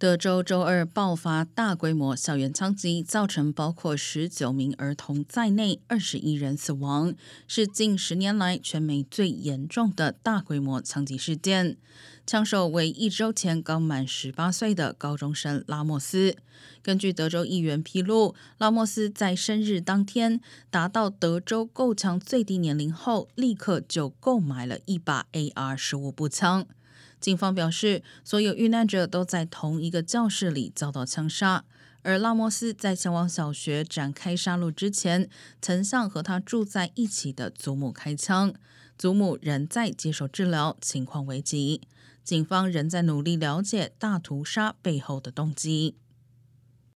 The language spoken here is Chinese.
德州周二爆发大规模校园枪击，造成包括十九名儿童在内二十一人死亡，是近十年来全美最严重的大规模枪击事件。枪手为一周前刚满十八岁的高中生拉莫斯。根据德州议员披露，拉莫斯在生日当天达到德州购枪最低年龄后，立刻就购买了一把 AR 十五步枪。警方表示，所有遇难者都在同一个教室里遭到枪杀，而拉莫斯在前往小学展开杀戮之前，曾向和他住在一起的祖母开枪。祖母仍在接受治疗，情况危急。警方仍在努力了解大屠杀背后的动机。